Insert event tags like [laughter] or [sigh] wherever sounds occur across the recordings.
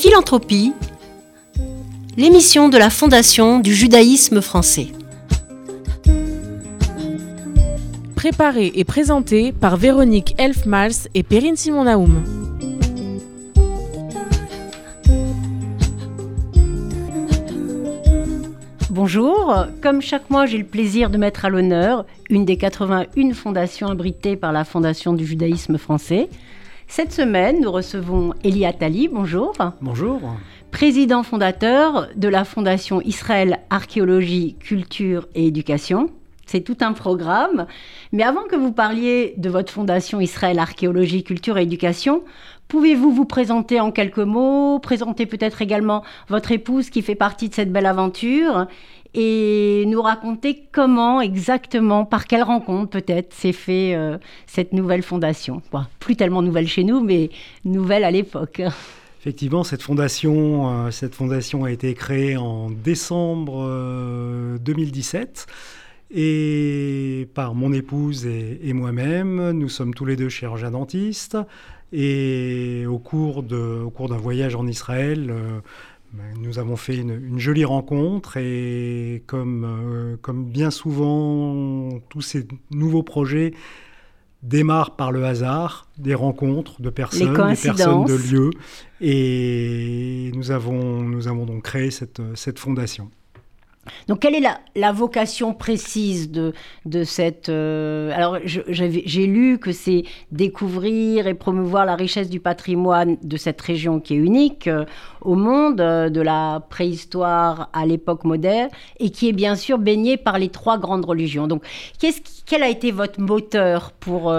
Philanthropie, l'émission de la Fondation du judaïsme français. Préparée et présentée par Véronique Elfmals et Perrine Simon-Naoum. Bonjour, comme chaque mois j'ai le plaisir de mettre à l'honneur une des 81 fondations abritées par la Fondation du judaïsme français. Cette semaine, nous recevons Elie Attali, bonjour. Bonjour. Président fondateur de la Fondation Israël Archéologie, Culture et Éducation. C'est tout un programme. Mais avant que vous parliez de votre fondation Israël Archéologie, Culture et Éducation, pouvez-vous vous présenter en quelques mots, présenter peut-être également votre épouse qui fait partie de cette belle aventure et nous raconter comment exactement, par quelle rencontre peut-être s'est fait euh, cette nouvelle fondation. plus tellement nouvelle chez nous, mais nouvelle à l'époque. Effectivement, cette fondation, euh, cette fondation a été créée en décembre 2017 euh, et par mon épouse et, moi-même. Nous sommes tous les deux chirurgiens dentistes et au cours d'un voyage en Israël, nous avons fait une, jolie rencontre et comme, euh, comme bien souvent, tous ces nouveaux projets démarrent par le hasard, des rencontres de personnes, des personnes de lieux. Et nous avons, nous avons donc créé cette, cette fondation. Donc, quelle est la, vocation précise de, cette... Euh, alors, j'ai lu que c'est découvrir et promouvoir la richesse du patrimoine de cette région qui est unique euh, au monde, euh, de la préhistoire à l'époque moderne, et qui est bien sûr baignée par les trois grandes religions. Donc, quel a été votre moteur pour,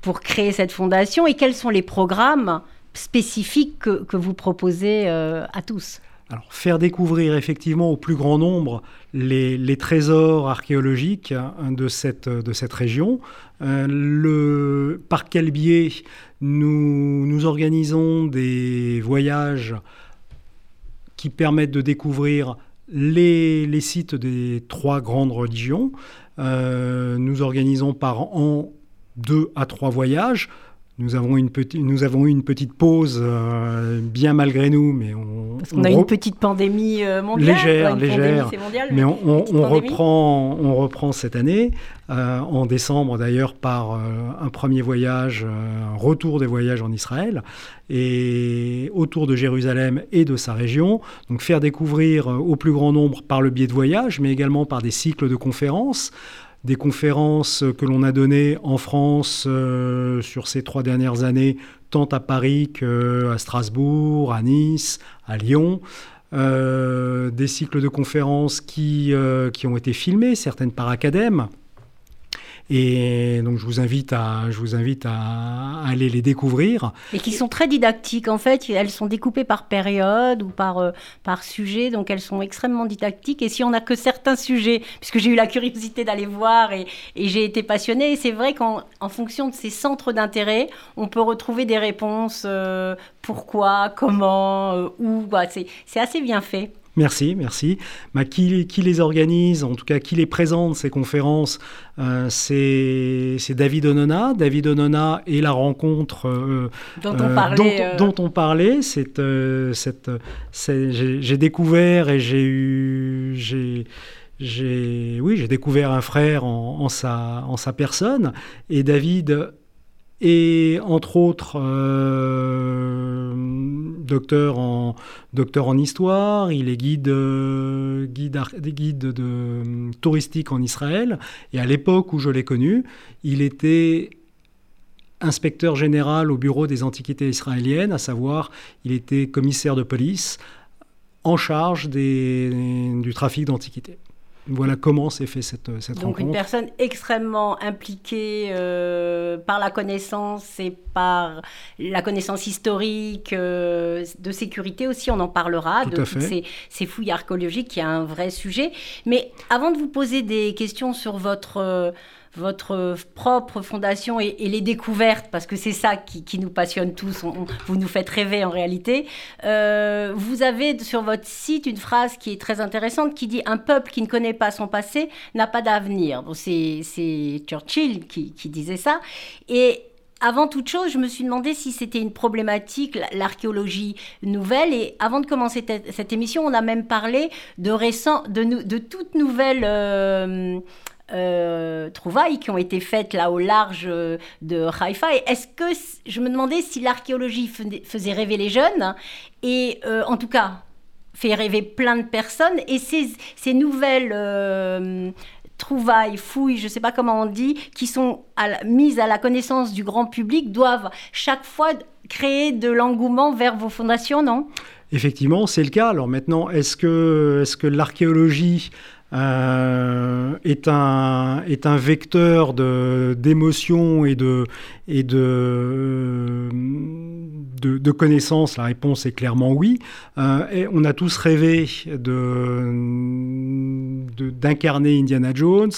pour créer cette fondation et quels sont les programmes spécifiques que, que vous proposez à tous? Alors, faire découvrir effectivement au plus grand nombre les, trésors archéologiques hein, de, cette, région. Euh, par quel biais nous, organisons des voyages qui permettent de découvrir les, les sites des trois grandes religions. Euh, nous organisons par an deux à trois voyages. Nous avons, une petite, nous avons eu une petite pause, euh, bien malgré nous, mais on... Parce qu'on a une petite pandémie euh, mondiale. Légère, légère. mais, on, on, reprend, on reprend cette année, euh, en décembre d'ailleurs, par un premier voyage, un retour des voyages en Israël, et autour de Jérusalem et de sa région. Donc faire découvrir au plus grand nombre par le biais de voyages, mais également par des cycles de conférences des conférences que l'on a données en France euh, sur ces trois dernières années, tant à Paris qu'à Strasbourg, à Nice, à Lyon. Euh, des cycles de conférences qui, euh, qui ont été filmés, certaines par acadèmes, et donc je vous invite à, je vous invite à aller les découvrir. Et qui sont très didactiques en fait. Elles sont découpées par période ou par, euh, par sujet, donc elles sont extrêmement didactiques. Et si on n'a que certains sujets, puisque j'ai eu la curiosité d'aller voir et, j'ai été passionnée, c'est vrai qu'en en fonction de ces centres d'intérêt, on peut retrouver des réponses euh, pourquoi, comment, euh, où. C'est assez bien fait. Merci, merci. Bah, qui, les organise, en tout cas qui les présente, ces conférences euh, C'est David Onona. David Onona et la rencontre euh, dont, on parlait, dont, on parlait. J'ai découvert et j'ai eu... J'ai, oui, j'ai découvert un frère en, sa, en sa personne. Et David et entre autres euh, docteur, en, histoire, il est guide, euh, guide, de, touristique en Israël, et à l'époque où je l'ai connu, il était inspecteur général au bureau des antiquités israéliennes, à savoir il était commissaire de police en charge du trafic d'antiquités. Voilà comment s'est fait cette, cette Donc une personne extrêmement impliquée euh, par la connaissance et par la connaissance historique, euh, de sécurité aussi, on en parlera, de ces, ces, fouilles archéologiques qui est un vrai sujet. Mais avant de vous poser des questions sur votre votre propre fondation et, les découvertes, parce que c'est ça qui, nous passionne tous, vous nous faites rêver en réalité. Euh, vous avez sur votre site une phrase qui est très intéressante qui dit Un peuple qui ne connaît pas son passé n'a pas d'avenir. c'est Churchill qui, disait ça. Et avant toute chose, je me suis demandé si c'était une problématique, l'archéologie nouvelle. Et avant de commencer cette émission, on a même parlé de, récent, de, de toutes nouvelles euh, euh, trouvailles qui ont été faites là au large de Haïfa. Est-ce que je me demandais si l'archéologie faisait rêver les jeunes et euh, en tout cas fait rêver plein de personnes et ces, nouvelles trouvailles, fouilles, je ne sais pas comment on dit, qui sont mises à la connaissance du grand public doivent chaque fois créer de l'engouement vers vos fondations, non? Effectivement, c'est le cas. Alors maintenant, est-ce que, est -ce que l'archéologie euh, est, un, est un vecteur d'émotion et, de, et de, de, connaissances La réponse est clairement oui. Euh, on a tous rêvé d'incarner Indiana Jones,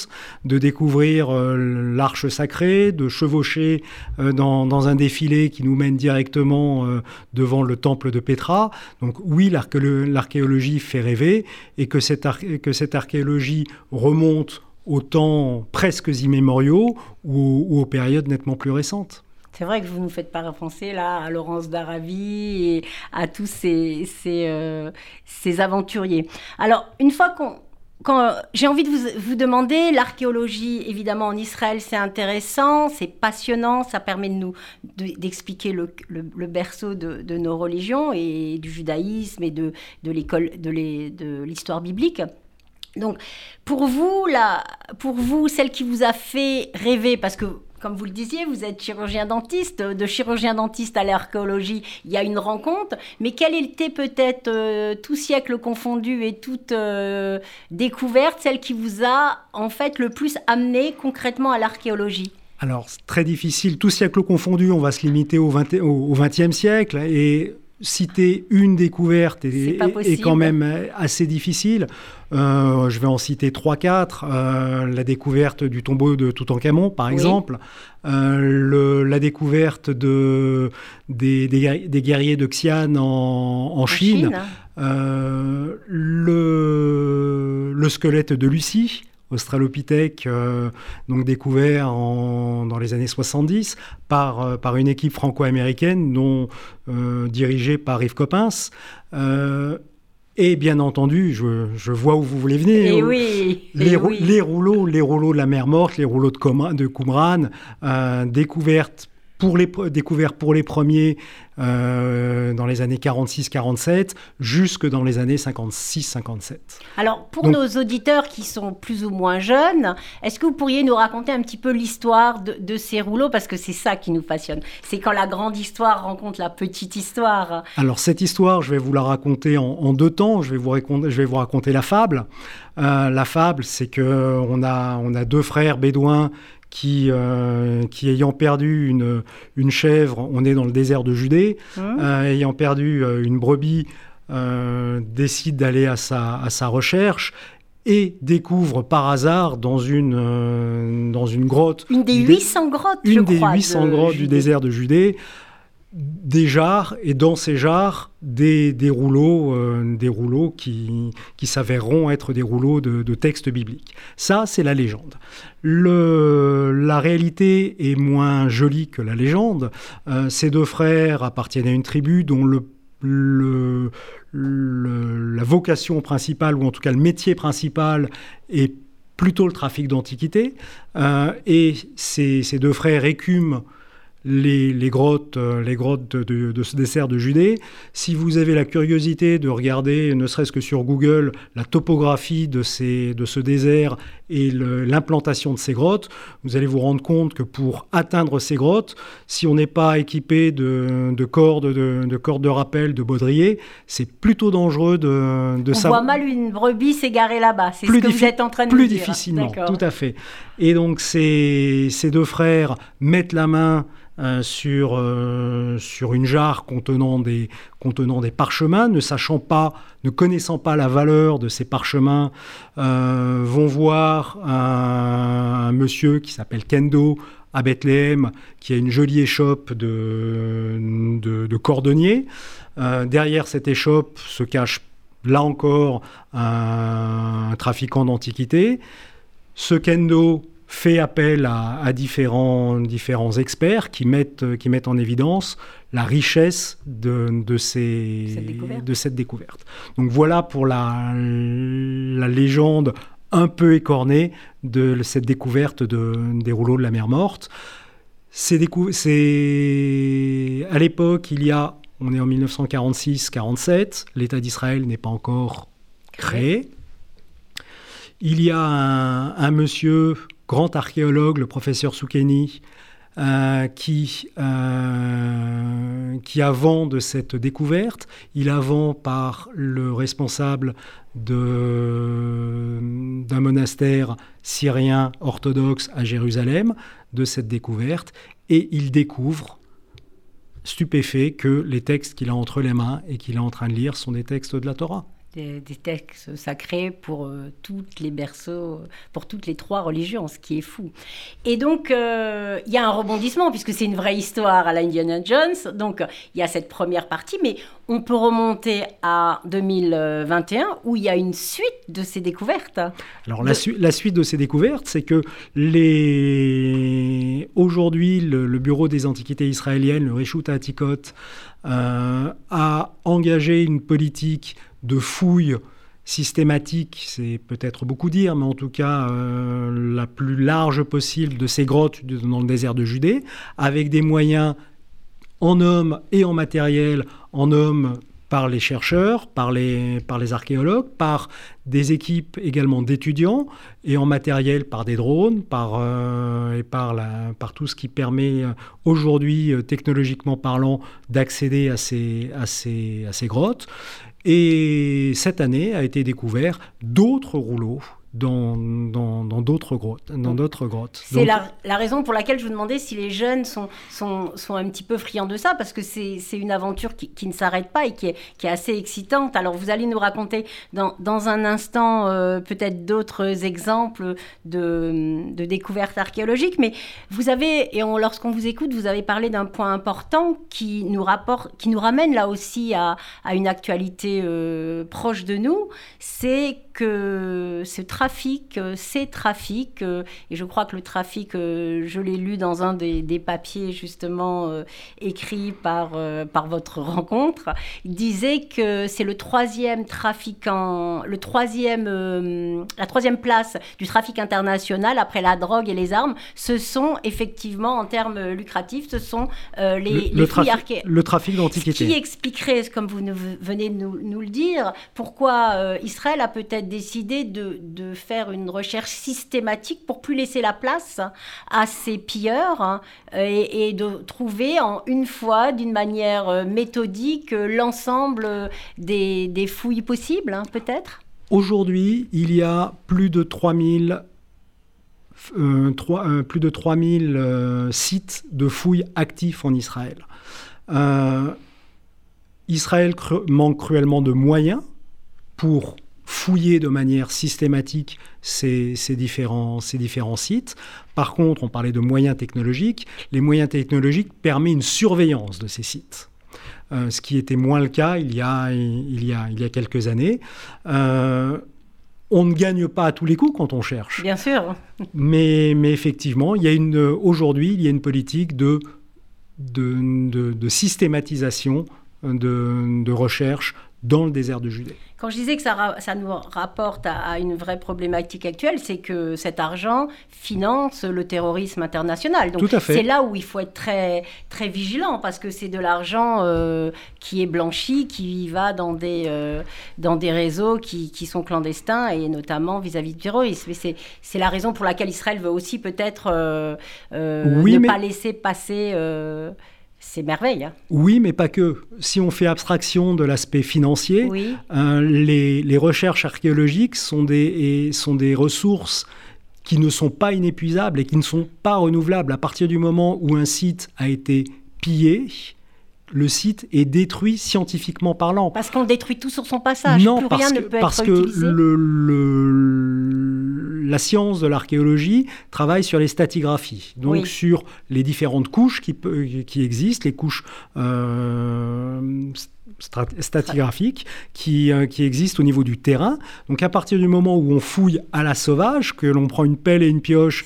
de découvrir euh, l'arche sacrée, de chevaucher dans, dans, un défilé qui nous mène directement devant le temple de Petra. Donc oui, l'archéologie fait rêver et que cette, que cette archéologie remonte aux temps presque immémoriaux ou, aux périodes nettement plus récentes. C'est vrai que vous nous faites penser là à Laurence d'Arabie et à tous ces, euh, ces aventuriers. Alors, une fois qu'on j'ai envie de vous, vous demander, l'archéologie, évidemment, en Israël, c'est intéressant, c'est passionnant, ça permet de nous d'expliquer le, le, berceau de, de, nos religions et du judaïsme et de, de l'école, de l'histoire biblique. Donc, pour vous, là, pour vous, celle qui vous a fait rêver, parce que comme vous le disiez, vous êtes chirurgien-dentiste, de chirurgien-dentiste à l'archéologie, il y a une rencontre, mais quelle était peut-être, euh, tout siècle confondu et toute euh, découverte, celle qui vous a en fait le plus amené concrètement à l'archéologie? Alors, très difficile, tout siècle confondu, on va se limiter au XXe siècle, et citer une découverte est, quand même assez difficile. Euh, je vais en citer 3-4. Euh, la découverte du tombeau de Toutankhamon, par exemple. Euh, la découverte de, des, guerriers de Xi'an en, Chine. le, le, squelette de Lucie. Australopithèque, euh, donc découvert dans les années 70 par, euh, par une équipe franco-américaine dont, euh, dirigée par Yves Coppens. et bien entendu, je, vois où vous voulez venir. Et eh oui, eh les, les, rouleaux, les rouleaux de la mer morte, les rouleaux de, de Qumran, découvertes pour les, découvert pour les premiers euh, dans les années 46-47 jusque dans les années 56-57. Alors pour nos auditeurs qui sont plus ou moins jeunes, est-ce que vous pourriez nous raconter un petit peu l'histoire de, ces rouleaux? Parce que c'est ça qui nous passionne. C'est quand la grande histoire rencontre la petite histoire. Alors cette histoire, je vais vous la raconter en, deux temps. Je vais vous raconter, je vais vous raconter la fable. Euh, la fable, c'est que on a, on a deux frères bédouins qui, euh, qui ayant perdu une, une, chèvre, on est dans le désert de Judée, mmh. euh, ayant perdu euh, une brebis, décide d'aller à sa, à sa recherche et découvre par hasard dans une, dans une grotte... Une des 800 grottes, Une des 800 grottes du désert de Judée, des jarres et dans ces jarres des, rouleaux, des rouleaux qui, qui s'avéreront être des rouleaux de, textes bibliques. Ça, c'est la légende. Le, la réalité est moins jolie que la légende. Euh, ces deux frères appartiennent à une tribu dont le, le, la vocation principale, ou en tout cas le métier principal, est plutôt le trafic d'antiquités. Euh, et ces, ces, deux frères écument les, grottes, euh, les grottes de, ce dessert de Judée. Si vous avez la curiosité de regarder, ne serait-ce que sur Google, la topographie de, ces, de ce désert et l'implantation de ces grottes, vous allez vous rendre compte que pour atteindre ces grottes, si on n'est pas équipé de, cordes, de, cordes de rappel, de baudriers, c'est plutôt dangereux de, de On voit mal une brebis s'égarer là-bas, c'est ce que vous êtes en train de plus dire. Plus difficilement, tout à fait. Et donc ces, ces deux frères mettent la main euh, sur, euh, sur une jarre contenant des, contenant des parchemins, ne sachant pas, ne connaissant pas la valeur de ces parchemins, euh, vont voir un, monsieur qui s'appelle Kendo à Bethléem, qui a une jolie échoppe de, de, cordonnier. derrière cette échoppe se cache là encore un, un trafiquant d'antiquités. Ce Kendo fait appel à, différents, différents experts qui mettent, qui mettent en évidence la richesse de, de, ces, cette de cette découverte. Donc voilà pour la, la légende un peu écornée de cette découverte de, des rouleaux de la mer morte. C'est à l'époque, il y a, on est en 1946-47, l'État d'Israël n'est pas encore créé. Il y a un, monsieur, grand archéologue, le professeur Soukeni, euh, qui, euh, qui, avant de cette découverte, il avant par le responsable d'un monastère syrien orthodoxe à Jérusalem, de cette découverte, et il découvre, stupéfait, que les textes qu'il a entre les mains et qu'il est en train de lire sont des textes de la Torah des, textes sacrés pour euh, toutes les berceaux, pour toutes les trois religions, ce qui est fou. Et donc, euh, il y a un rebondissement, puisque c'est une vraie histoire à la Indiana Jones. Donc, il y a cette première partie, mais on peut remonter à 2021, où il y a une suite de ces découvertes. Alors, la, la, suite de ces découvertes, c'est que les... aujourd'hui, le, Bureau des Antiquités israéliennes, le Reshut Atikot, euh, a engagé une politique de fouilles systématiques, c'est peut-être beaucoup dire, mais en tout cas euh, la plus large possible de ces grottes dans le désert de Judée, avec des moyens en hommes et en matériel, en hommes par les chercheurs, par les, archéologues, par des équipes également d'étudiants, et en matériel par des drones, par, euh, et par, tout ce qui permet euh, aujourd'hui, technologiquement parlant, d'accéder à ces, à, ces, à ces grottes. Et cette année a été découvert d'autres rouleaux dans d'autres dans, grottes. Dans d'autres grottes. C'est la, la, raison pour laquelle je vous demandais si les jeunes sont, sont, sont un petit peu friands de ça, parce que c'est une aventure qui, qui ne s'arrête pas et qui est, qui est, assez excitante. Alors vous allez nous raconter dans, dans un instant euh, peut-être d'autres exemples de, de, découvertes archéologiques, mais vous avez, et lorsqu'on vous écoute, vous avez parlé d'un point important qui nous, rapporte, qui nous ramène là aussi à, à une actualité euh, proche de nous, c'est que ce trafic, euh, ces trafics, euh, et je crois que le trafic, euh, je l'ai lu dans un des, papiers justement écrits par, par votre rencontre, disait que c'est le troisième trafiquant, le troisième, la troisième place du trafic international après la drogue et les armes. Ce sont effectivement, en termes lucratifs, ce sont les, le, les le, le trafic d'antiquité. Qui expliquerait, comme vous venez de nous, nous le dire, pourquoi Israël a peut-être décidé de, de, faire une recherche systématique pour plus laisser la place à ces pilleurs hein, et, de trouver en une fois, d'une manière euh, méthodique, l'ensemble des, des, fouilles possibles, hein, peut-être? Aujourd'hui, il y a plus de 3000 euh, 3, euh, plus de 3000 euh, sites de fouilles actifs en Israël. Israël manque cruellement de moyens pour fouiller de manière systématique ces, différents, ces différents sites. Par contre, on parlait de moyens technologiques. Les moyens technologiques permettent une surveillance de ces sites. Euh, ce qui était moins le cas il y a, il y a, il y a quelques années. Euh, on ne gagne pas à tous les coups quand on cherche. Bien sûr. Mais, mais effectivement, il y a une, aujourd'hui, il y a une politique de, de, de systématisation de, de, recherche dans le désert de Judée. Quand je disais que ça, ça nous rapporte à, une vraie problématique actuelle, c'est que cet argent finance le terrorisme international. Donc c'est là où il faut être très, très vigilant parce que c'est de l'argent euh, qui est blanchi, qui va dans des, euh, dans des réseaux qui, qui, sont clandestins et notamment vis-à-vis du terrorisme. C'est la raison pour laquelle Israël veut aussi peut-être euh, ne pas laisser passer c'est merveille. Hein. Oui, mais pas que. Si on fait abstraction de l'aspect financier, euh, les, recherches archéologiques sont des, sont des ressources qui ne sont pas inépuisables et qui ne sont pas renouvelables. À partir du moment où un site a été pillé, le site est détruit scientifiquement parlant. Parce qu'on détruit tout sur son passage. Non, Plus rien ne peut parce que la science de l'archéologie travaille sur les stratigraphies, donc sur les différentes couches qui, qui existent, les couches euh, stratigraphiques qui, euh, qui existent au niveau du terrain. Donc à partir du moment où on fouille à la sauvage, que l'on prend une pelle et une pioche,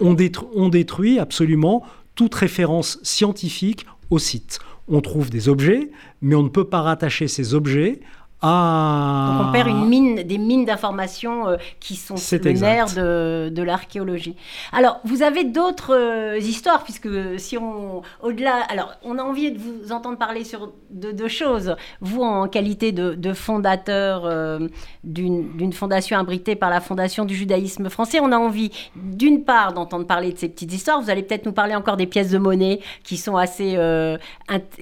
on, on détruit absolument toute référence scientifique au site. On trouve des objets, mais on ne peut pas rattacher ces objets ah. Donc on perd une mine, des mines d'informations euh, qui sont le nerf de, de l'archéologie. Alors, vous avez d'autres euh, histoires, puisque si on, au-delà, alors on a envie de vous entendre parler sur deux choses. Vous, en qualité de, fondateur euh, d'une d'une fondation abritée par la Fondation du judaïsme français, on a envie, d'une part, d'entendre parler de ces petites histoires. Vous allez peut-être nous parler encore des pièces de monnaie qui sont assez,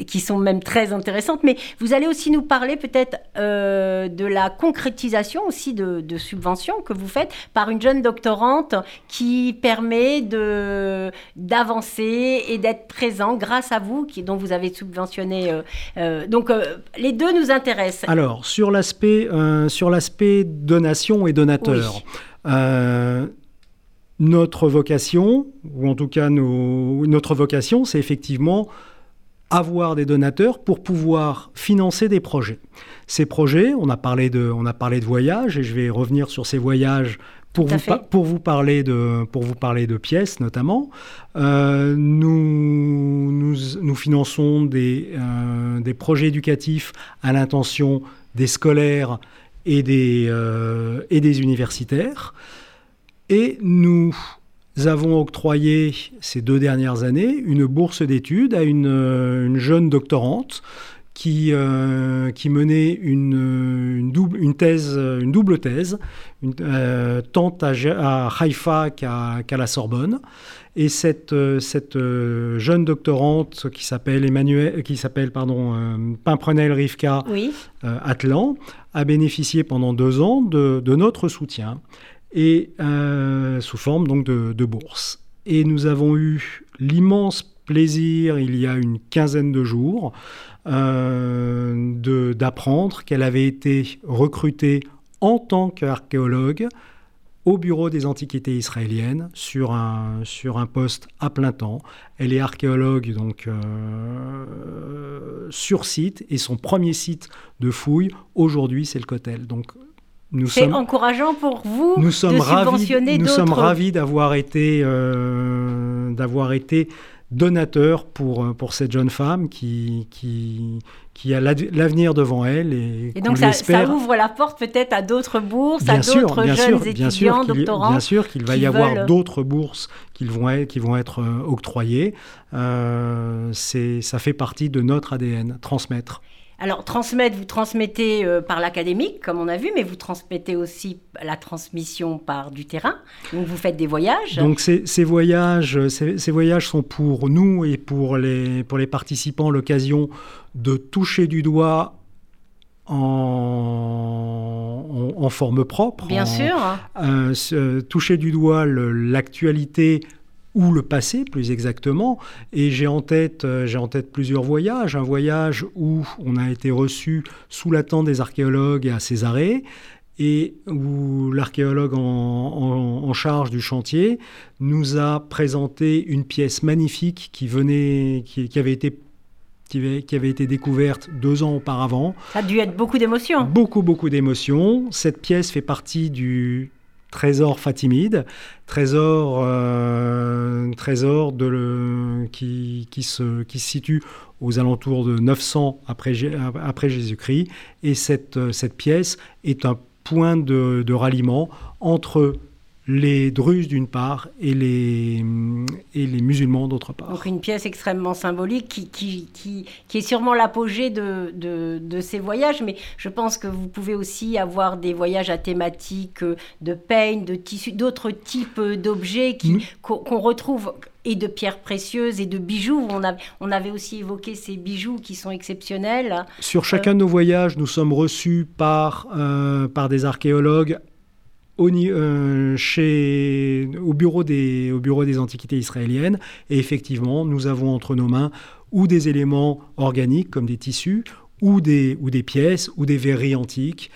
qui sont même très intéressantes, mais vous allez aussi nous parler peut-être euh, de la concrétisation aussi de, subventions que vous faites par une jeune doctorante qui permet de d'avancer et d'être présent grâce à vous, qui, dont vous avez subventionné. Euh, euh, donc les deux nous intéressent. Alors sur l'aspect sur l'aspect donation et donateur. notre vocation, ou en tout cas notre vocation, c'est effectivement avoir des donateurs pour pouvoir financer des projets. Ces projets, on a parlé de, on a parlé de voyages et je vais revenir sur ces voyages pour vous, pour, vous parler de, pour vous parler de pièces notamment. Euh, nous, nous, nous, finançons des, euh, des projets éducatifs à l'intention des scolaires et des, euh, et des universitaires. Et nous nous avons octroyé ces deux dernières années une bourse d'études à une, une, jeune doctorante qui, euh, qui menait une, une, double, une, thèse, une double thèse, une, euh, tant à, à Haïfa qu'à la Sorbonne. Et cette, cette euh, jeune doctorante qui s'appelle Emmanuel, qui s'appelle pardon Pimprenel Rivka Atlan a bénéficié pendant deux ans de, de notre soutien et euh, sous forme donc de, bourse. Et nous avons eu l'immense plaisir, il y a une quinzaine de jours, euh, d'apprendre qu'elle avait été recrutée en tant qu'archéologue au Bureau des Antiquités israéliennes sur un, sur un poste à plein temps. Elle est archéologue donc euh, sur site et son premier site de fouille aujourd'hui c'est le Cotel. C'est encourageant pour vous nous sommes de subventionner Nous sommes ravis d'avoir été, euh, d'avoir été donateur pour, euh, pour cette jeune femme qui, qui, qui a l'avenir devant elle. Et, et donc ça, ça, ouvre la porte peut-être à d'autres bourses, à d'autres jeunes sûr, étudiants, bien sûr doctorants. Bien sûr qu'il va y avoir d'autres bourses qui vont être, qui vont être euh, octroyées. Euh, ça fait partie de notre ADN, transmettre. Alors, transmettre, vous transmettez euh, par l'académique, comme on a vu, mais vous transmettez aussi la transmission par du terrain. Donc, vous faites des voyages. Donc, ces, voyages, ces, voyages sont pour nous et pour les, pour les participants l'occasion de toucher du doigt en, en, forme propre. Bien sûr. Euh, toucher du doigt l'actualité ou le passé plus exactement. Et j'ai en tête, euh, j'ai en tête plusieurs voyages. Un voyage où on a été reçu sous la tente des archéologues à Césarée et où l'archéologue en, charge du chantier nous a présenté une pièce magnifique qui venait, qui, avait été qui avait, été découverte deux ans auparavant. Ça a dû être beaucoup d'émotions. Beaucoup, beaucoup d'émotions. Cette pièce fait partie du trésor fatimide, trésor, euh, trésor qui, se, situe aux alentours de 900 après, Jésus-Christ. Et cette, cette pièce est un point de, de ralliement entre les Druzes d'une part et les, et les musulmans d'autre part. Donc une pièce extrêmement symbolique qui, qui, qui, qui est sûrement l'apogée de, de, de, ces voyages, mais je pense que vous pouvez aussi avoir des voyages à thématique de peigne, de tissus, d'autres types d'objets qu'on retrouve et de pierres précieuses et de bijoux. On, a, on avait aussi évoqué ces bijoux qui sont exceptionnels. Sur chacun de nos voyages, nous sommes reçus par, euh, par des archéologues au, euh, au bureau des antiquités israéliennes. Et effectivement, nous avons entre nos mains ou des éléments organiques comme des tissus, ou des, ou des pièces, ou des verreries antiques,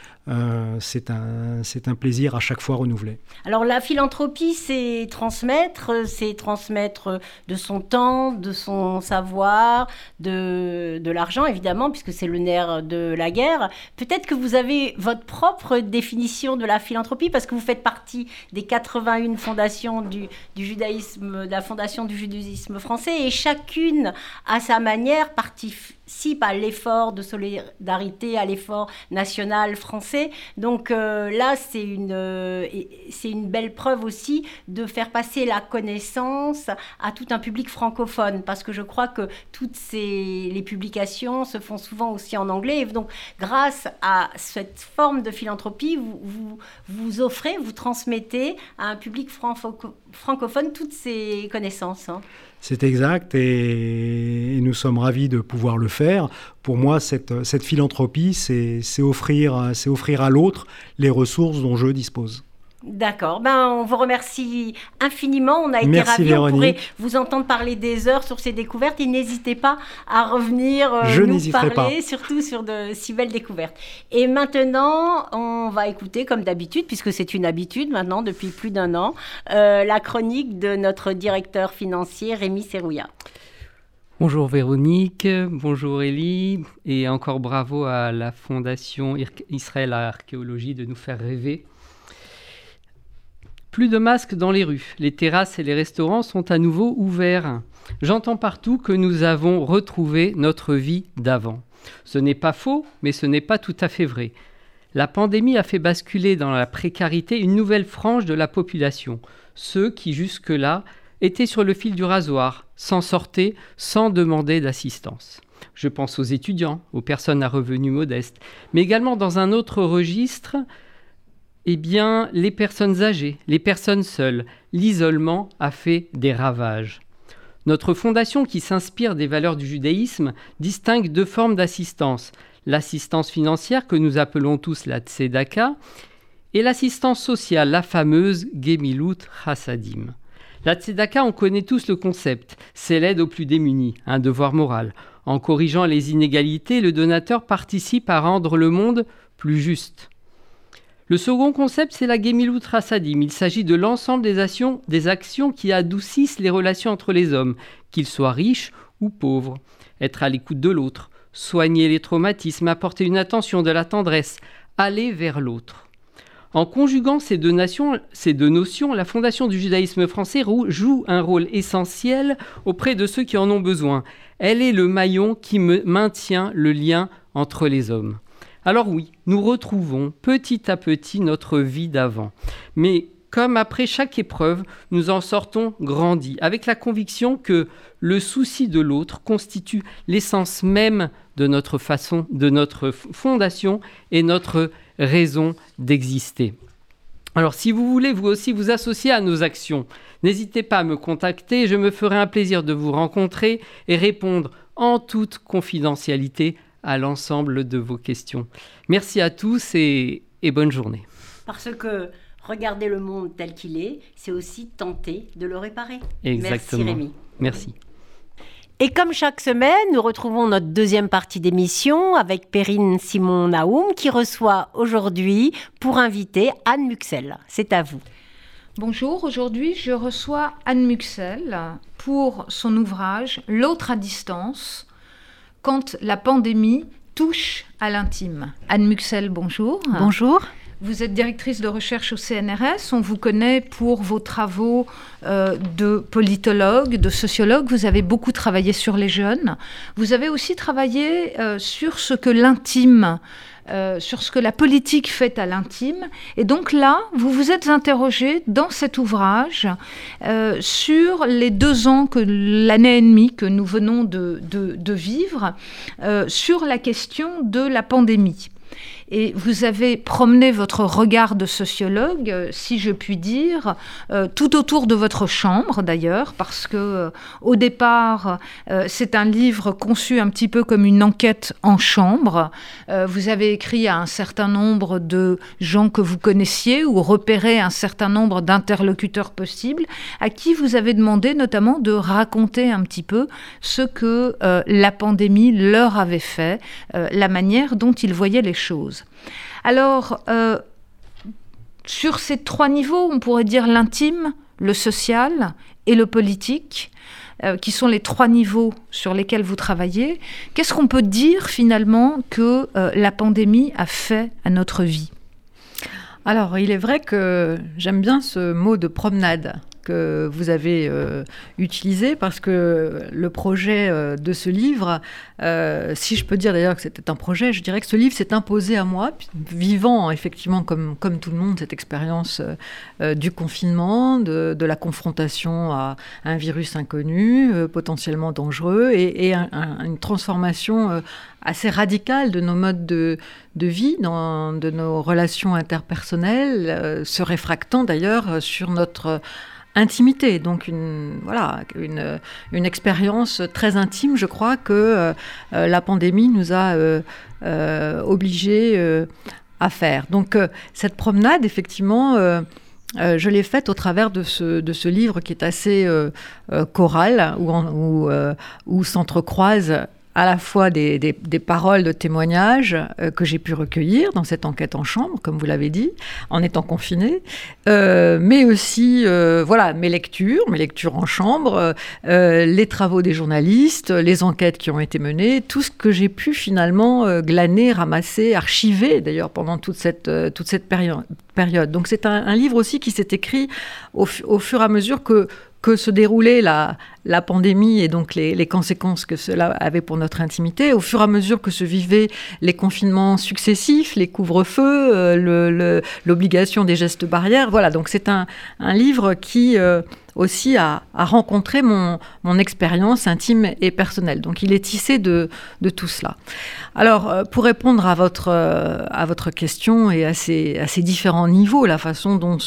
c'est un, un plaisir à chaque fois renouvelé. Alors la philanthropie, c'est transmettre, c'est transmettre de son temps, de son savoir, de, de l'argent évidemment, puisque c'est le nerf de la guerre. Peut-être que vous avez votre propre définition de la philanthropie, parce que vous faites partie des 81 fondations du, du judaïsme, de la fondation du judaïsme français, et chacune, à sa manière, participe à l'effort de solidarité, à l'effort national français. Donc euh, là, c'est une, euh, une belle preuve aussi de faire passer la connaissance à tout un public francophone, parce que je crois que toutes ces, les publications se font souvent aussi en anglais. Donc, grâce à cette forme de philanthropie, vous, vous, vous offrez, vous transmettez à un public francophone toutes ces connaissances. Hein. C'est exact et, nous sommes ravis de pouvoir le faire. Pour moi, cette, cette philanthropie, c'est offrir, offrir à l'autre les ressources dont je dispose. D'accord. Ben, on vous remercie infiniment. On a été ravis. On pourrait vous entendre parler des heures sur ces découvertes. Et n'hésitez pas à revenir euh, nous parler, surtout sur de si belles découvertes. Et maintenant, on va écouter, comme d'habitude, puisque c'est une habitude maintenant depuis plus d'un an, euh, la chronique de notre directeur financier, Rémi Serrouillat. Bonjour Véronique, bonjour Elie, et encore bravo à la Fondation Israël Archéologie de nous faire rêver plus de masques dans les rues. Les terrasses et les restaurants sont à nouveau ouverts. J'entends partout que nous avons retrouvé notre vie d'avant. Ce n'est pas faux, mais ce n'est pas tout à fait vrai. La pandémie a fait basculer dans la précarité une nouvelle frange de la population, ceux qui jusque-là étaient sur le fil du rasoir, s'en sortaient sans demander d'assistance. Je pense aux étudiants, aux personnes à revenus modestes, mais également dans un autre registre, eh bien, les personnes âgées, les personnes seules, l'isolement a fait des ravages. Notre fondation, qui s'inspire des valeurs du judaïsme, distingue deux formes d'assistance. L'assistance financière, que nous appelons tous la tzedaka, et l'assistance sociale, la fameuse Gemilut Chassadim. La tzedaka, on connaît tous le concept, c'est l'aide aux plus démunis, un devoir moral. En corrigeant les inégalités, le donateur participe à rendre le monde plus juste. Le second concept, c'est la Gemilut Rasadim. Il s'agit de l'ensemble des actions, des actions qui adoucissent les relations entre les hommes, qu'ils soient riches ou pauvres. Être à l'écoute de l'autre, soigner les traumatismes, apporter une attention, de la tendresse, aller vers l'autre. En conjuguant ces deux, notions, la Fondation du judaïsme français joue un rôle essentiel auprès de ceux qui en ont besoin. Elle est le maillon qui maintient le lien entre les hommes. Alors oui, nous retrouvons petit à petit notre vie d'avant. Mais comme après chaque épreuve, nous en sortons grandis, avec la conviction que le souci de l'autre constitue l'essence même de notre façon, de notre fondation et notre raison d'exister. Alors si vous voulez vous aussi vous associer à nos actions, n'hésitez pas à me contacter, je me ferai un plaisir de vous rencontrer et répondre en toute confidentialité à l'ensemble de vos questions. Merci à tous et, bonne journée. Parce que regarder le monde tel qu'il est, c'est aussi tenter de le réparer. Exactement. Merci Rémi. Merci. Et comme chaque semaine, nous retrouvons notre deuxième partie d'émission avec Perrine Simon Naoum qui reçoit aujourd'hui pour inviter Anne Muxel. C'est à vous. Bonjour, aujourd'hui je reçois Anne Muxel pour son ouvrage L'autre à distance, quand la pandémie touche à l'intime. Anne Muxel, bonjour. Bonjour. Vous êtes directrice de recherche au CNRS. On vous connaît pour vos travaux euh, de politologue, de sociologue. Vous avez beaucoup travaillé sur les jeunes. Vous avez aussi travaillé euh, sur ce que l'intime euh, sur ce que la politique fait à l'intime. Et donc là, vous vous êtes interrogé dans cet ouvrage euh, sur les deux ans, que l'année et demie que nous venons de, vivre, euh, sur la question de la pandémie et vous avez promené votre regard de sociologue, euh, si je puis dire, euh, tout autour de votre chambre d'ailleurs, parce que euh, au départ, c'est un livre conçu un petit peu comme une enquête en chambre. vous avez écrit à un certain nombre de gens que vous connaissiez ou repéré un certain nombre d'interlocuteurs possibles, à qui vous avez demandé notamment de raconter un petit peu ce que la pandémie leur avait fait, la manière dont ils voyaient les choses. Alors, sur ces trois niveaux, on pourrait dire l'intime, le social et le politique, euh, qui sont les trois niveaux sur lesquels vous travaillez. Qu'est-ce qu'on peut dire finalement que euh, la pandémie a fait à notre vie? Alors, il est vrai que j'aime bien ce mot de promenade que vous avez euh, utilisé parce que le projet euh, de ce livre, euh, si je peux dire d'ailleurs que c'était un projet, je dirais que ce livre s'est imposé à moi, vivant effectivement comme, comme tout le monde cette expérience du confinement, de, la confrontation à un virus inconnu, potentiellement dangereux, et, une transformation assez radicale de nos modes de, vie, de nos relations interpersonnelles, se réfractant d'ailleurs sur notre intimité. Donc une, voilà, une, une expérience très intime, je crois, que euh, euh, la pandémie nous a euh, obligés à faire. Donc cette promenade, effectivement, je l'ai faite au travers de ce, de ce livre qui est assez choral, où, où, où s'entrecroisent à la fois des, paroles de témoignages euh, que j'ai pu recueillir dans cette enquête en chambre, comme vous l'avez dit, en étant confiné, euh, mais aussi euh, voilà mes lectures, mes lectures en chambre, les travaux des journalistes, les enquêtes qui ont été menées, tout ce que j'ai pu finalement glaner, ramasser, archiver d'ailleurs pendant toute cette, toute cette période. Donc c'est un, livre aussi qui s'est écrit au fur et à mesure que que se déroulait la, pandémie et donc les, conséquences que cela avait pour notre intimité, au fur et à mesure que se vivaient les confinements successifs, les couvre-feux, euh, l'obligation des gestes barrières. Voilà, donc c'est un, livre qui euh, aussi a, rencontré mon, expérience intime et personnelle. Donc il est tissé de, de tout cela. Alors, euh, pour répondre à votre, à votre question et à ces, à ces différents niveaux, la façon dont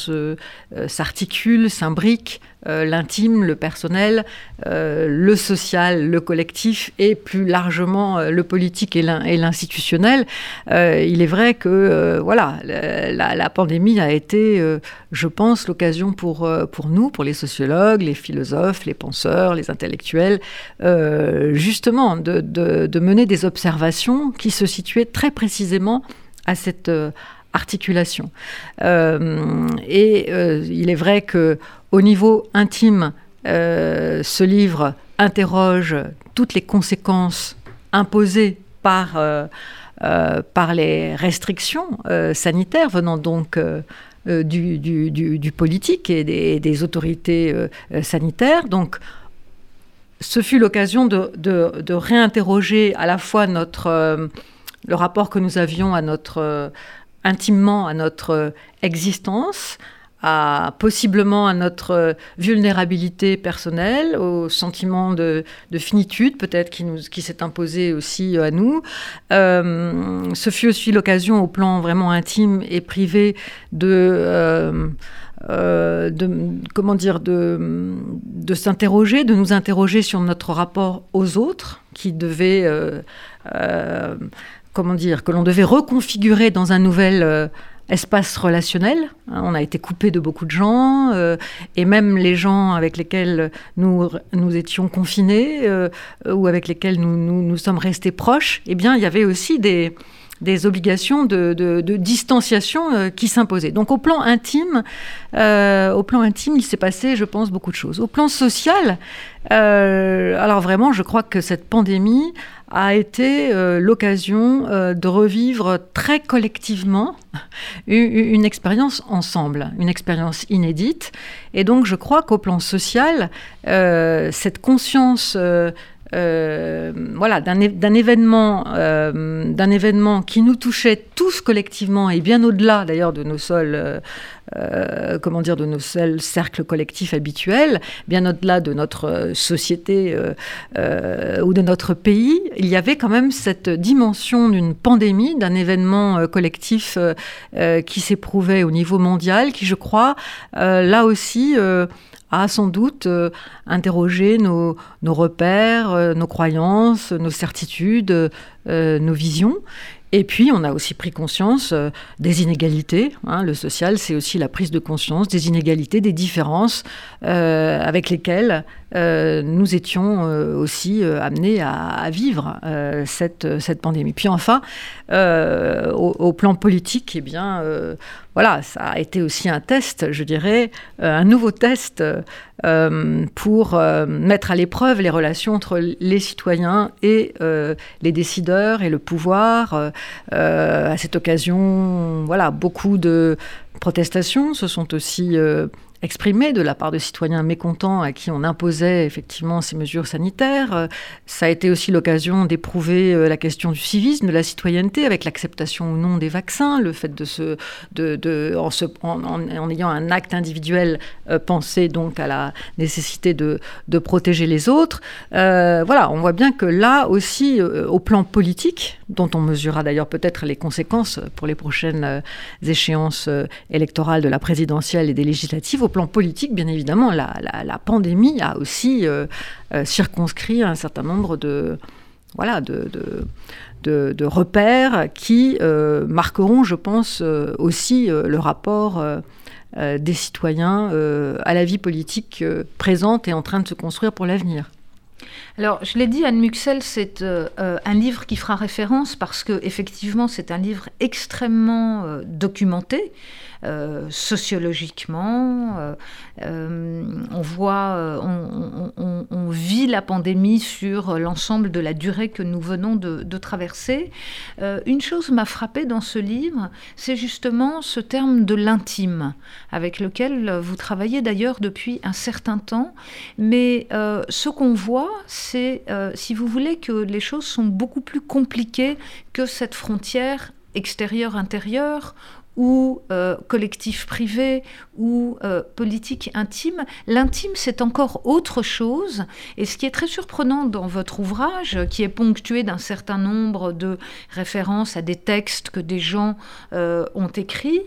s'articule, s'imbrique euh, l'intime, le personnel, euh, le social, le collectif et plus largement euh, le politique et l'institutionnel. il est vrai que voilà, la, pandémie a été, je pense, l'occasion pour, pour nous, pour les sociologues, les philosophes, les penseurs, les intellectuels, justement de, de, mener des observations qui se situaient très précisément à cette articulation. et il est vrai que au niveau intime, euh, ce livre interroge toutes les conséquences imposées par, euh, euh, les restrictions sanitaires venant donc du, politique et des, autorités sanitaires. Donc, ce fut l'occasion de, réinterroger à la fois le rapport que nous avions à notre, intimement à notre existence, à possiblement à notre vulnérabilité personnelle, au sentiment de, finitude peut-être qui, qui s'est imposé aussi à nous. Euh, ce fut aussi l'occasion au plan vraiment intime et privé de... Euh, euh, de, comment dire, de, de s'interroger, de nous interroger sur notre rapport aux autres, qui devait, comment dire, que l'on devait reconfigurer dans un nouvel espace relationnel. Hein, on a été coupé de beaucoup de gens, euh, et même les gens avec lesquels nous, nous étions confinés euh, ou avec lesquels nous, nous, sommes restés proches, eh bien, il y avait aussi des, des obligations de, distanciation euh, qui s'imposaient. Donc au plan intime, au plan intime, il s'est passé, je pense, beaucoup de choses. Au plan social, alors vraiment, je crois que cette pandémie a été euh, l'occasion euh, de revivre très collectivement [laughs] une, expérience ensemble, une expérience inédite. Et donc je crois qu'au plan social, euh, cette conscience euh, voilà, d'un événement, euh, d'un événement qui nous touchait tous collectivement et bien au-delà d'ailleurs de nos seuls, euh, comment dire, de nos seuls cercles collectifs habituels, bien au-delà de notre société ou de notre pays, il y avait quand même cette dimension d'une pandémie, d'un événement collectif qui s'éprouvait au niveau mondial, qui, je crois, là aussi a sans doute euh, interrogé nos, repères, euh, nos croyances, nos certitudes, euh, nos visions. Et puis, on a aussi pris conscience des inégalités. Hein. le social, c'est aussi la prise de conscience des inégalités, des différences avec lesquelles nous étions aussi amenés à, vivre cette, cette pandémie. Puis enfin, au, plan politique, eh bien, voilà, ça a été aussi un test, je dirais, un nouveau test pour mettre à l'épreuve les relations entre les citoyens et les décideurs et le pouvoir. à cette occasion, voilà, beaucoup de protestations se sont aussi euh, exprimé de la part de citoyens mécontents à qui on imposait effectivement ces mesures sanitaires. Euh, ça a été aussi l'occasion d'éprouver euh, la question du civisme, de la citoyenneté, avec l'acceptation ou non des vaccins, le fait de se, de, en, ayant un acte individuel, euh, penser donc à la nécessité de, de protéger les autres. Euh, voilà, on voit bien que là aussi, au plan politique, dont on mesurera d'ailleurs peut-être les conséquences pour les prochaines échéances électorales de la présidentielle et des législatives, plan politique, bien évidemment, la, pandémie a aussi euh, euh, circonscrit un certain nombre de, voilà, de, de, repères qui euh, marqueront, je pense, aussi le rapport des citoyens à la vie politique présente et en train de se construire pour l'avenir. Alors, je l'ai dit, Anne Muxel, c'est un livre qui fera référence parce que effectivement, c'est un livre extrêmement documenté. Euh, sociologiquement. Euh, euh, on voit, on, vit la pandémie sur l'ensemble de la durée que nous venons de, traverser. une chose m'a frappée dans ce livre, c'est justement ce terme de l'intime, avec lequel vous travaillez d'ailleurs depuis un certain temps. Mais ce qu'on voit, c'est, si vous voulez, que les choses sont beaucoup plus compliquées que cette frontière extérieure-intérieure ou euh, collectif privé ou euh, politique intime. L'intime, c'est encore autre chose. Et ce qui est très surprenant dans votre ouvrage, qui est ponctué d'un certain nombre de références à des textes que des gens euh, ont écrits,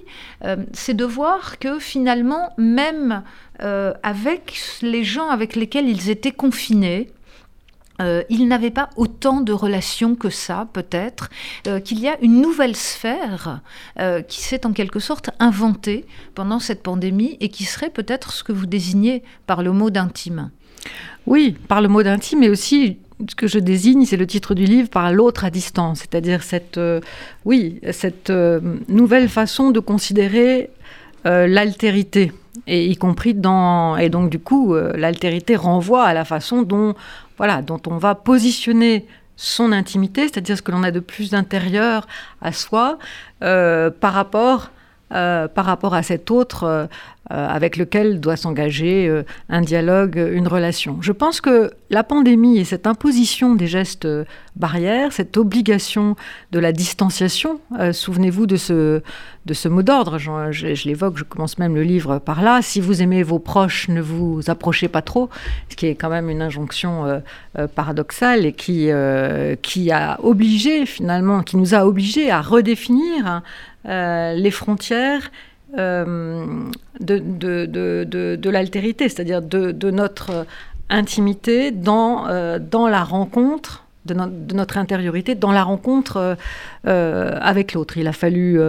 c'est de voir que finalement, même avec les gens avec lesquels ils étaient confinés, euh, il n'avait pas autant de relations que ça, peut-être, euh, qu'il y a une nouvelle sphère euh, qui s'est en quelque sorte inventée pendant cette pandémie et qui serait peut-être ce que vous désignez par le mot d'intime. Oui, par le mot d'intime, mais aussi ce que je désigne, c'est le titre du livre, par l'autre à distance, c'est-à-dire cette, oui, cette nouvelle façon de considérer l'altérité et y compris dans et donc du coup l'altérité renvoie à la façon dont voilà, dont on va positionner son intimité, c'est-à-dire ce que l'on a de plus intérieur à soi, euh, par, rapport, euh, par rapport à cet autre euh, euh, avec lequel doit s'engager un dialogue, une relation. Je pense que la pandémie et cette imposition des gestes barrières, cette obligation de la distanciation, souvenez-vous de ce, de ce mot d'ordre, je, je, l'évoque, je commence même le livre par là, si vous aimez vos proches, ne vous approchez pas trop, ce qui est quand même une injonction paradoxale et qui, qui a obligé finalement, qui nous a obligés à redéfinir hein, les frontières euh, de, l'altérité, c'est-à-dire de, notre intimité dans, euh, la rencontre, de, notre intériorité, dans la rencontre euh, avec l'autre. Il a fallu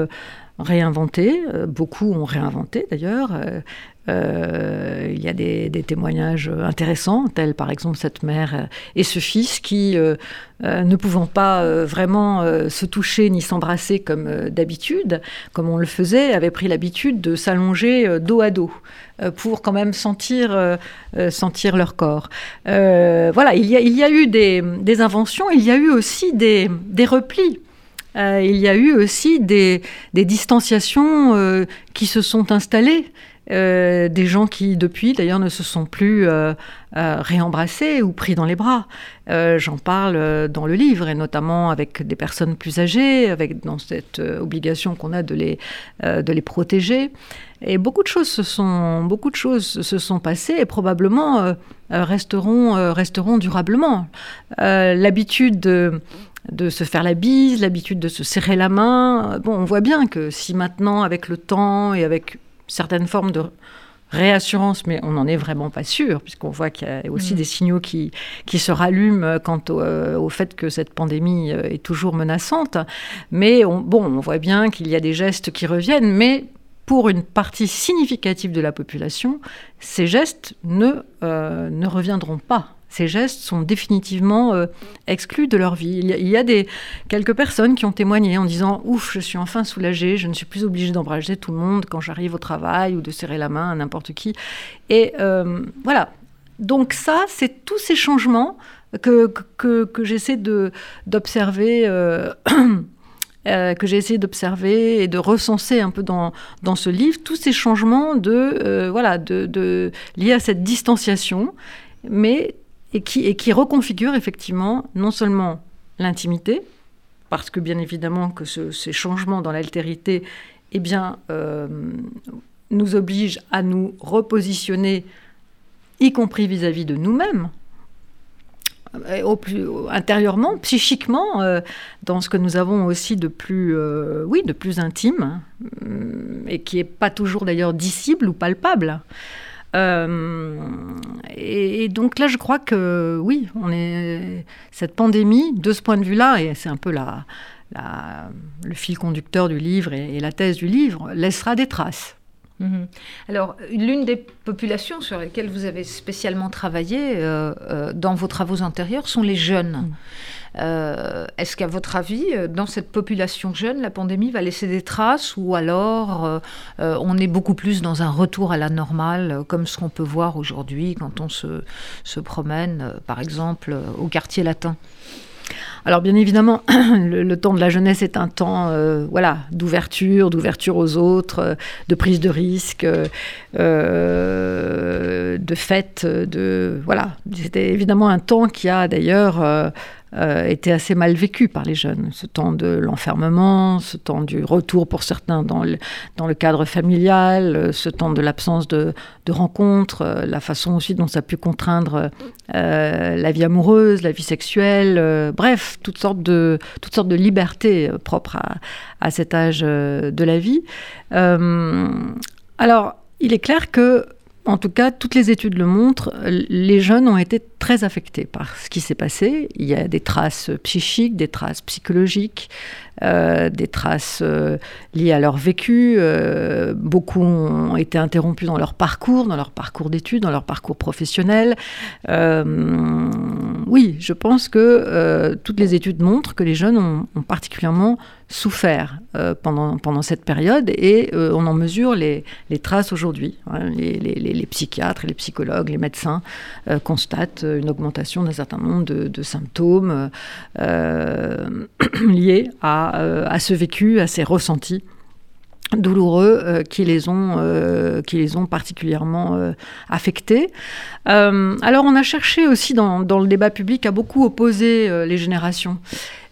réinventer, beaucoup ont réinventé d'ailleurs, euh, il y a des, témoignages intéressants, tels par exemple cette mère et ce fils qui, euh, euh, ne pouvant pas vraiment se toucher ni s'embrasser comme d'habitude, comme on le faisait, avaient pris l'habitude de s'allonger dos à dos pour quand même sentir, sentir leur corps. voilà, il y, a, il y a eu des, des, inventions, il y a eu aussi des, des replis. Il y a eu aussi des, distanciations qui se sont installées. Euh, des gens qui, depuis, d'ailleurs, ne se sont plus euh, euh, réembrassés ou pris dans les bras. J'en parle dans le livre, et notamment avec des personnes plus âgées, avec dans cette obligation qu'on a de les, de les protéger. Et beaucoup de choses se sont, beaucoup de choses se sont passées et probablement resteront, resteront durablement. L'habitude de de se faire la bise, l'habitude de se serrer la main. Bon, on voit bien que si maintenant, avec le temps et avec certaines formes de réassurance, mais on n'en est vraiment pas sûr, puisqu'on voit qu'il y a aussi mm. des signaux qui, qui se rallument quant au, euh, au, fait que cette pandémie euh, est toujours menaçante. Mais on, bon, on voit bien qu'il y a des gestes qui reviennent, mais pour une partie significative de la population, ces gestes ne, euh, ne reviendront pas. Ces gestes sont définitivement euh, exclus de leur vie. Il y, a, des, quelques personnes qui ont témoigné en disant Ouf, je suis enfin soulagée, je ne suis plus obligée d'embrasser tout le monde quand j'arrive au travail ou de serrer la main à n'importe qui. Et euh, voilà. Donc, ça, c'est tous ces changements que, que, que j'essaie d'observer. [clears throat] Euh, que j'ai d'observer et de recenser un peu dans, dans ce livre, tous ces changements de, voilà, de, de, liés à cette distanciation, mais et qui, reconfigurent effectivement non seulement l'intimité, parce que bien évidemment que ces changements dans l'altérité eh bien, euh, nous obligent à nous repositionner, y compris vis-à-vis de nous-mêmes, euh, intérieurement, psychiquement, euh, dans ce que nous avons aussi de plus, oui, de plus intime, et qui est pas toujours d'ailleurs dissible ou palpable. Et, donc là, je crois que oui, on est cette pandémie, de ce point de vue-là, et c'est un peu la, le fil conducteur du livre et la thèse du livre, laissera des traces. Mhm. Alors, l'une des populations sur lesquelles vous avez spécialement travaillé euh, euh, dans vos travaux antérieurs sont les jeunes. Mhm. Euh, est-ce qu'à votre avis, dans cette population jeune, la pandémie va laisser des traces ou alors on est beaucoup plus dans un retour à la normale, comme ce qu'on peut voir aujourd'hui quand on se, se promène, par exemple, au quartier latin? Alors bien évidemment, [clears throat] le, temps de la jeunesse est un temps euh, voilà, d'ouverture, d'ouverture aux autres, euh, de prise de risque, euh, de fête, de voilà. C'était évidemment un temps qui a d'ailleurs euh, était assez mal vécu par les jeunes. Ce temps de l'enfermement, ce temps du retour pour certains dans le, cadre familial, euh, ce temps de l'absence de, de, rencontres, euh, la façon aussi dont ça a pu contraindre la vie amoureuse, la vie sexuelle, bref, toutes sortes de, toutes sortes de libertés propres à cet âge de la vie. alors, il est clair que en tout cas, toutes les études le montrent, les jeunes ont été très affectés par ce qui s'est passé. Il y a des traces psychiques, des traces psychologiques, euh, des traces euh, liées à leur vécu. Euh, beaucoup ont été interrompus dans leur parcours, dans leur parcours d'études, dans leur parcours professionnel. oui, je pense que toutes les études montrent que les jeunes ont, ont particulièrement souffert euh, pendant, cette période et euh, on en mesure les, traces aujourd'hui. Les, les, les, psychiatres, les psychologues, les médecins euh, constatent une augmentation d'un certain nombre de, symptômes [clears throat] liés à, ce vécu, à ces ressentis douloureux qui, les ont, particulièrement affectés. alors on a cherché aussi dans, le débat public à beaucoup opposer les générations.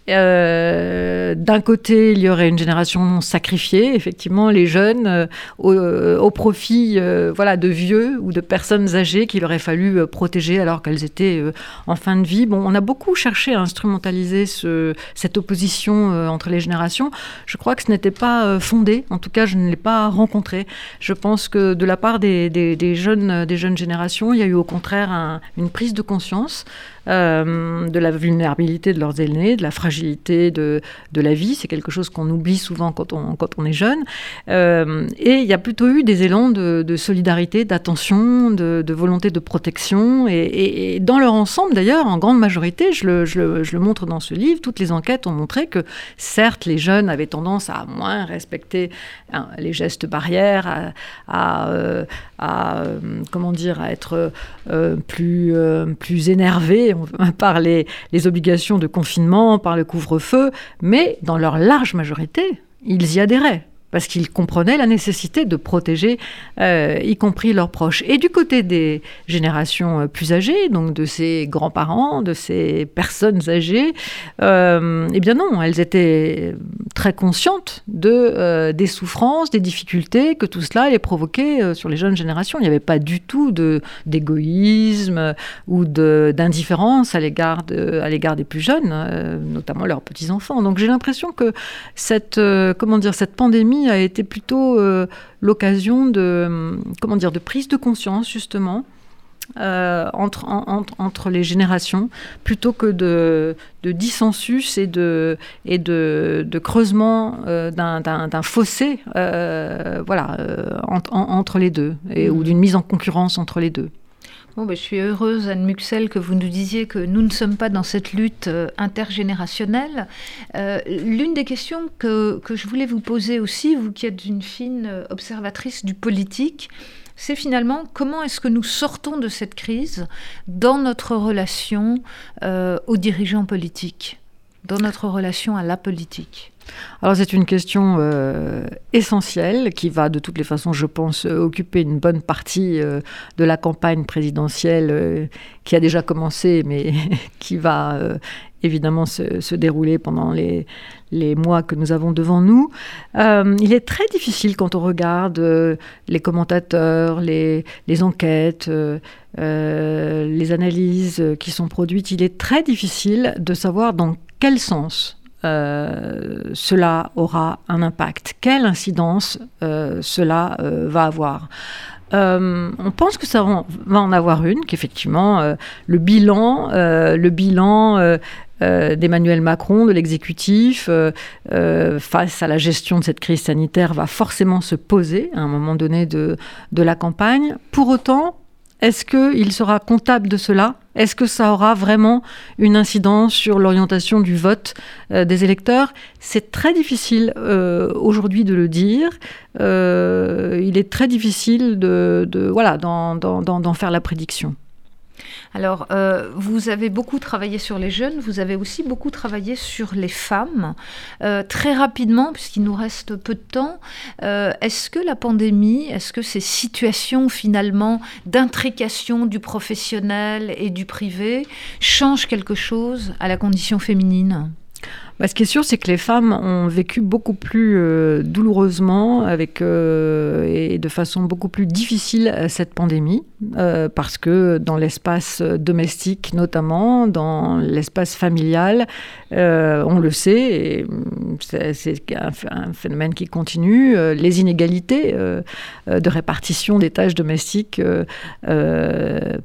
Euh, d'un côté, il y aurait une génération sacrifiée, effectivement, les jeunes, euh, euh, au, profit voilà, de vieux ou de personnes âgées qu'il aurait fallu protéger alors qu'elles étaient en fin de vie. Bon, on a beaucoup cherché à instrumentaliser ce, cette opposition entre les générations. Je crois que ce n'était pas fondé, en tout cas, je ne l'ai pas rencontré. Je pense que de la part des, jeunes, des jeunes générations, il y a eu au contraire une prise de conscience euh, de la vulnérabilité de leurs aînés, de la fragilité de, de la vie. C'est quelque chose qu'on oublie souvent quand on, quand on est jeune. Euh, et il y a plutôt eu des élans de, solidarité, d'attention, de, volonté de protection. Et, dans leur ensemble, d'ailleurs, en grande majorité, je le, je, le, montre dans ce livre, toutes les enquêtes ont montré que certes, les jeunes avaient tendance à moins respecter hein, les gestes barrières, à, à, euh, comment dire, à être plus, plus énervés [laughs] par les, obligations de confinement, par le couvre-feu, mais dans leur large majorité, ils y adhéraient parce qu'ils comprenaient la nécessité de protéger, euh, y compris leurs proches. Et du côté des générations euh, plus âgées, donc de ces grands-parents, de ces personnes âgées, euh, eh bien non, elles étaient très conscientes de, des souffrances, des difficultés que tout cela allait provoquer sur les jeunes générations. Il n'y avait pas du tout d'égoïsme ou d'indifférence à l'égard des plus jeunes, notamment leurs petits-enfants. Donc j'ai l'impression que cette, comment dire, cette pandémie a été plutôt euh, l'occasion de, comment dire, de prise de conscience, justement, entre, entre les générations plutôt que de, de dissensus et de, et de, de creusement d'un fossé voilà, entre les deux et, ou mmh. d'une mise en concurrence entre les deux. Bon, ben, je suis heureuse, Anne Muxel, que vous nous disiez que nous ne sommes pas dans cette lutte euh, intergénérationnelle. Euh, l'une des questions que, je voulais vous poser aussi, vous qui êtes une fine euh, observatrice du politique, c'est finalement comment est-ce que nous sortons de cette crise dans notre relation aux dirigeants politiques, dans notre relation à la politique? Alors c'est une question euh, essentielle qui va de toutes les façons, je pense, euh, occuper une bonne partie euh, de la campagne présidentielle qui a déjà commencé, mais [laughs] qui va évidemment se, dérouler pendant les, mois que nous avons devant nous. il est très difficile quand on regarde les commentateurs, les enquêtes, les analyses qui sont produites, il est très difficile de savoir dans quel sens euh, cela aura un impact Quelle incidence euh, cela euh, va avoir? On pense que ça va en avoir une, qu'effectivement le bilan, le bilan d'Emmanuel Macron, de l'exécutif, face à la gestion de cette crise sanitaire, va forcément se poser à un moment donné de, de la campagne. Pour autant, est-ce qu'il sera comptable de cela? Est-ce que ça aura vraiment une incidence sur l'orientation du vote euh, des électeurs? C'est très difficile euh, aujourd'hui de le dire. Euh, il est très difficile de, voilà d'en faire la prédiction. Alors, euh, vous avez beaucoup travaillé sur les jeunes, vous avez aussi beaucoup travaillé sur les femmes. Euh, très rapidement, puisqu'il nous reste peu de temps, euh, est-ce que la pandémie, est-ce que ces situations finalement d'intrication du professionnel et du privé changent quelque chose à la condition féminine? Bah, ce qui est sûr, c'est que les femmes ont vécu beaucoup plus euh, douloureusement avec, euh, et de façon beaucoup plus difficile euh, cette pandémie, parce que dans l'espace domestique notamment, dans l'espace familial, on le sait, mm, c'est un, phénomène qui continue, les inégalités de répartition des tâches domestiques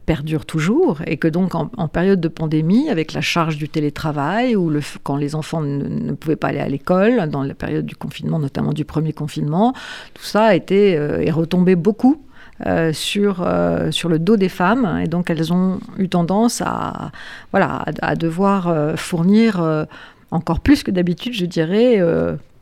perdurent toujours, et que donc en, période de pandémie, avec la charge du télétravail, ou quand les enfants ne, pouvaient pas aller à l'école, dans la période du confinement, notamment du premier confinement. Tout ça a été, euh, est retombé beaucoup euh, sur, euh, sur le dos des femmes. Et donc elles ont eu tendance à, voilà, à, devoir fournir encore plus que d'habitude, je dirais,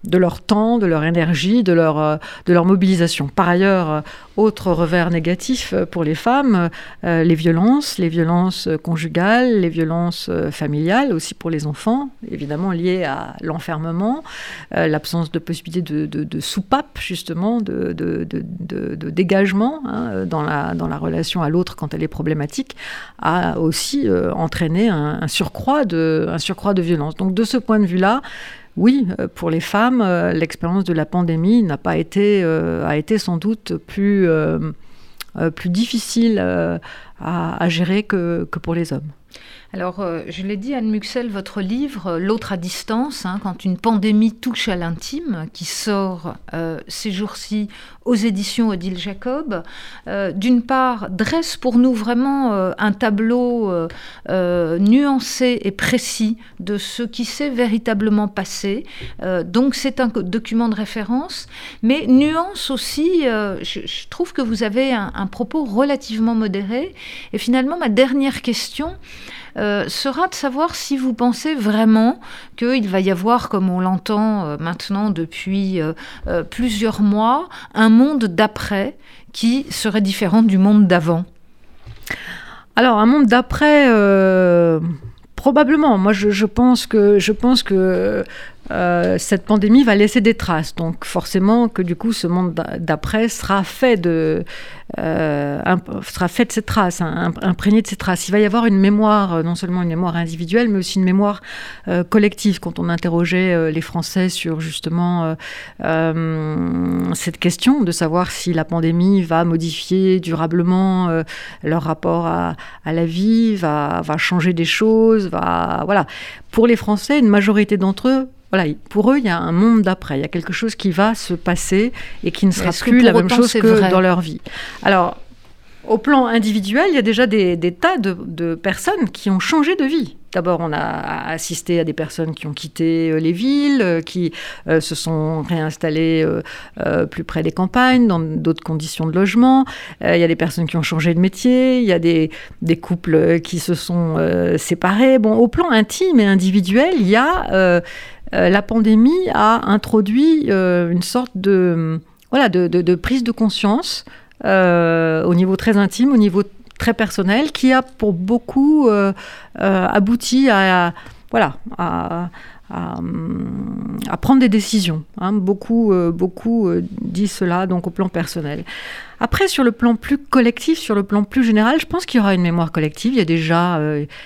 de leur temps, de leur énergie, de leur, euh, de leur mobilisation. Par ailleurs, euh, autre revers négatif euh, pour les femmes, les violences, les violences conjugales, les violences familiales, aussi pour les enfants, évidemment liées à l'enfermement, l'absence de possibilité de, de, soupape, justement, de, de dégagement hein, dans, la, dans la relation à l'autre quand elle est problématique, a aussi entraîné un, un, surcroît de, un surcroît de violence. Donc de ce point de vue-là, oui, euh, pour les femmes, euh, l'expérience de la pandémie n'a pas été, euh, a été sans doute plus, plus difficile à, gérer que pour les hommes. Alors, euh, je l'ai dit, Anne Muxel, votre livre, euh, L'autre à distance, hein, quand une pandémie touche à l'intime, qui sort euh, ces jours-ci aux éditions Odile Jacob, d'une part, dresse pour nous vraiment un tableau nuancé et précis de ce qui s'est véritablement passé. donc, c'est un document de référence, mais nuance aussi, je, trouve que vous avez un propos relativement modéré. Et finalement, ma dernière question, euh, sera de savoir si vous pensez vraiment qu'il va y avoir, comme on l'entend euh, maintenant depuis euh, plusieurs mois, un monde d'après qui serait différent du monde d'avant. Alors, un monde d'après, probablement. Moi, je, pense que, je pense que euh, cette pandémie va laisser des traces. Donc forcément que du coup ce monde d'après sera fait de euh, sera fait de ces traces, hein, imprégné de ces traces. Il va y avoir une mémoire, euh, non seulement une mémoire individuelle, mais aussi une mémoire collective. Quand on interrogeait les Français sur justement cette question de savoir si la pandémie va modifier durablement leur rapport à, la vie, va, va changer des choses, va voilà. Pour les Français, une majorité d'entre eux voilà, pour eux, il y a un monde d'après, il y a quelque chose qui va se passer et qui ne sera plus la même chose que dans leur vie. Alors, Au plan individuel, il y a déjà des, tas de, personnes qui ont changé de vie. D'abord, on a assisté à des personnes qui ont quitté euh, les villes, euh, qui euh, se sont réinstallées plus près des campagnes, dans d'autres conditions de logement. il y a des personnes qui ont changé de métier. Il y a des, des couples qui se sont séparés. Bon, au plan intime et individuel, il y a la pandémie a introduit une sorte de voilà de, prise de conscience euh, au niveau très intime, au niveau très personnel, qui a pour beaucoup euh, euh, abouti à, voilà, à, prendre des décisions. Hein. Beaucoup, beaucoup disent cela donc au plan personnel. Après, sur le plan plus collectif, sur le plan plus général, je pense qu'il y aura une mémoire collective. Il y a déjà,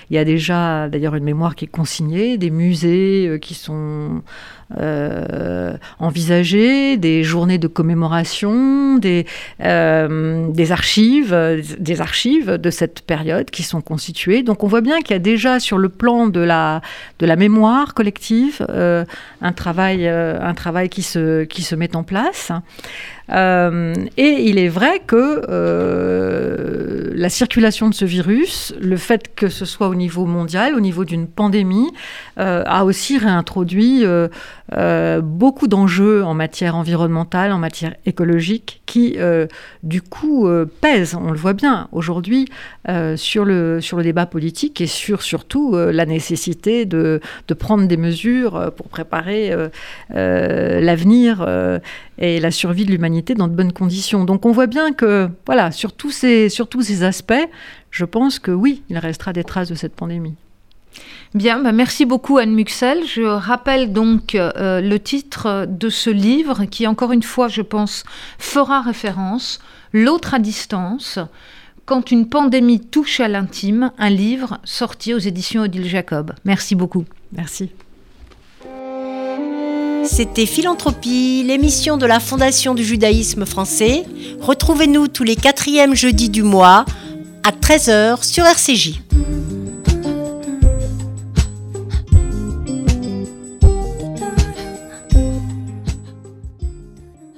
il y a déjà d'ailleurs une mémoire qui est consignée, des musées qui sont euh, envisager des journées de commémoration, des, euh, des archives, des archives de cette période qui sont constituées. Donc on voit bien qu'il y a déjà sur le plan de la, de la mémoire collective euh, un travail, un travail qui, se, qui se met en place. Euh, et il est vrai que euh, la circulation de ce virus, le fait que ce soit au niveau mondial, au niveau d'une pandémie, euh, a aussi réintroduit beaucoup d'enjeux en matière environnementale, en matière écologique, qui du coup pèsent, on le voit bien aujourd'hui, sur, le, sur le débat politique et sur surtout la nécessité de, de, prendre des mesures pour préparer l'avenir et la survie de l'humanité dans de bonnes conditions. Donc on voit bien que, voilà, sur tous ces, sur tous ces aspects, je pense que oui, il restera des traces de cette pandémie. Bien, bah merci beaucoup Anne Muxel. Je rappelle donc euh, le titre de ce livre qui, encore une fois, je pense, fera référence, L'autre à distance, quand une pandémie touche à l'intime, un livre sorti aux éditions Odile Jacob. Merci beaucoup. Merci. C'était Philanthropie, l'émission de la Fondation du judaïsme français. Retrouvez-nous tous les quatrièmes jeudis du mois à 13h sur RCJ.